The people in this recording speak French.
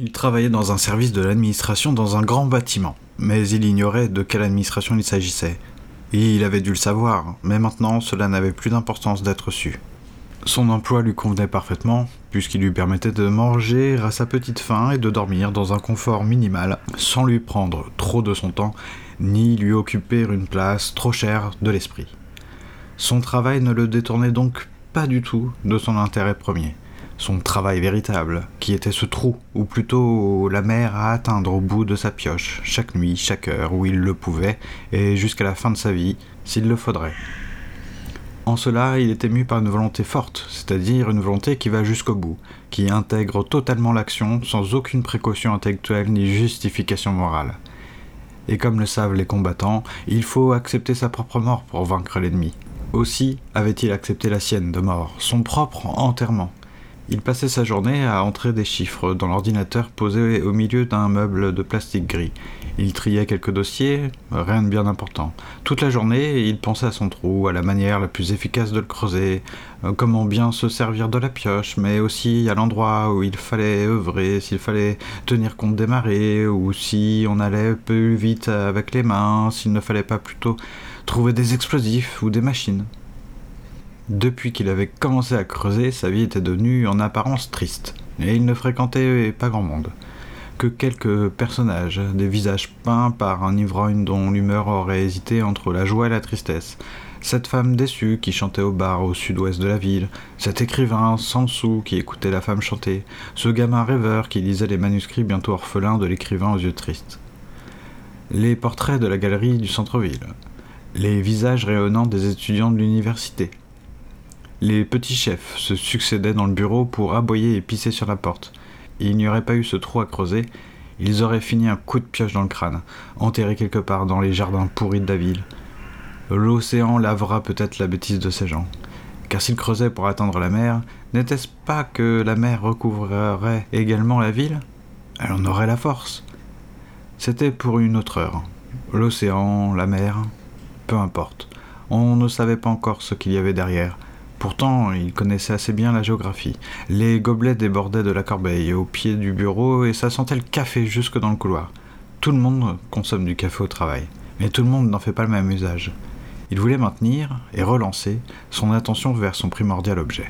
Il travaillait dans un service de l'administration dans un grand bâtiment, mais il ignorait de quelle administration il s'agissait. Et il avait dû le savoir, mais maintenant cela n'avait plus d'importance d'être su. Son emploi lui convenait parfaitement, puisqu'il lui permettait de manger à sa petite faim et de dormir dans un confort minimal, sans lui prendre trop de son temps, ni lui occuper une place trop chère de l'esprit. Son travail ne le détournait donc pas du tout de son intérêt premier son travail véritable, qui était ce trou, ou plutôt la mer à atteindre au bout de sa pioche, chaque nuit, chaque heure, où il le pouvait, et jusqu'à la fin de sa vie, s'il le faudrait. En cela, il était mu par une volonté forte, c'est-à-dire une volonté qui va jusqu'au bout, qui intègre totalement l'action sans aucune précaution intellectuelle ni justification morale. Et comme le savent les combattants, il faut accepter sa propre mort pour vaincre l'ennemi. Aussi avait-il accepté la sienne de mort, son propre enterrement, il passait sa journée à entrer des chiffres dans l'ordinateur posé au milieu d'un meuble de plastique gris. Il triait quelques dossiers, rien de bien important. Toute la journée, il pensait à son trou, à la manière la plus efficace de le creuser, euh, comment bien se servir de la pioche, mais aussi à l'endroit où il fallait œuvrer, s'il fallait tenir compte des marées, ou si on allait plus vite avec les mains, s'il ne fallait pas plutôt trouver des explosifs ou des machines. Depuis qu'il avait commencé à creuser, sa vie était devenue en apparence triste, et il ne fréquentait pas grand monde. Que quelques personnages, des visages peints par un ivrogne dont l'humeur aurait hésité entre la joie et la tristesse, cette femme déçue qui chantait au bar au sud-ouest de la ville, cet écrivain sans sou qui écoutait la femme chanter, ce gamin rêveur qui lisait les manuscrits bientôt orphelins de l'écrivain aux yeux tristes. Les portraits de la galerie du centre-ville, les visages rayonnants des étudiants de l'université, les petits chefs se succédaient dans le bureau pour aboyer et pisser sur la porte. il n'y aurait pas eu ce trou à creuser, ils auraient fini un coup de pioche dans le crâne, enterré quelque part dans les jardins pourris de la ville. L'océan lavera peut-être la bêtise de ces gens. Car s'ils creusaient pour atteindre la mer, n'était-ce pas que la mer recouvrerait également la ville? Elle en aurait la force. C'était pour une autre heure. L'océan, la mer, peu importe. On ne savait pas encore ce qu'il y avait derrière. Pourtant, il connaissait assez bien la géographie. Les gobelets débordaient de la corbeille au pied du bureau et ça sentait le café jusque dans le couloir. Tout le monde consomme du café au travail, mais tout le monde n'en fait pas le même usage. Il voulait maintenir et relancer son attention vers son primordial objet.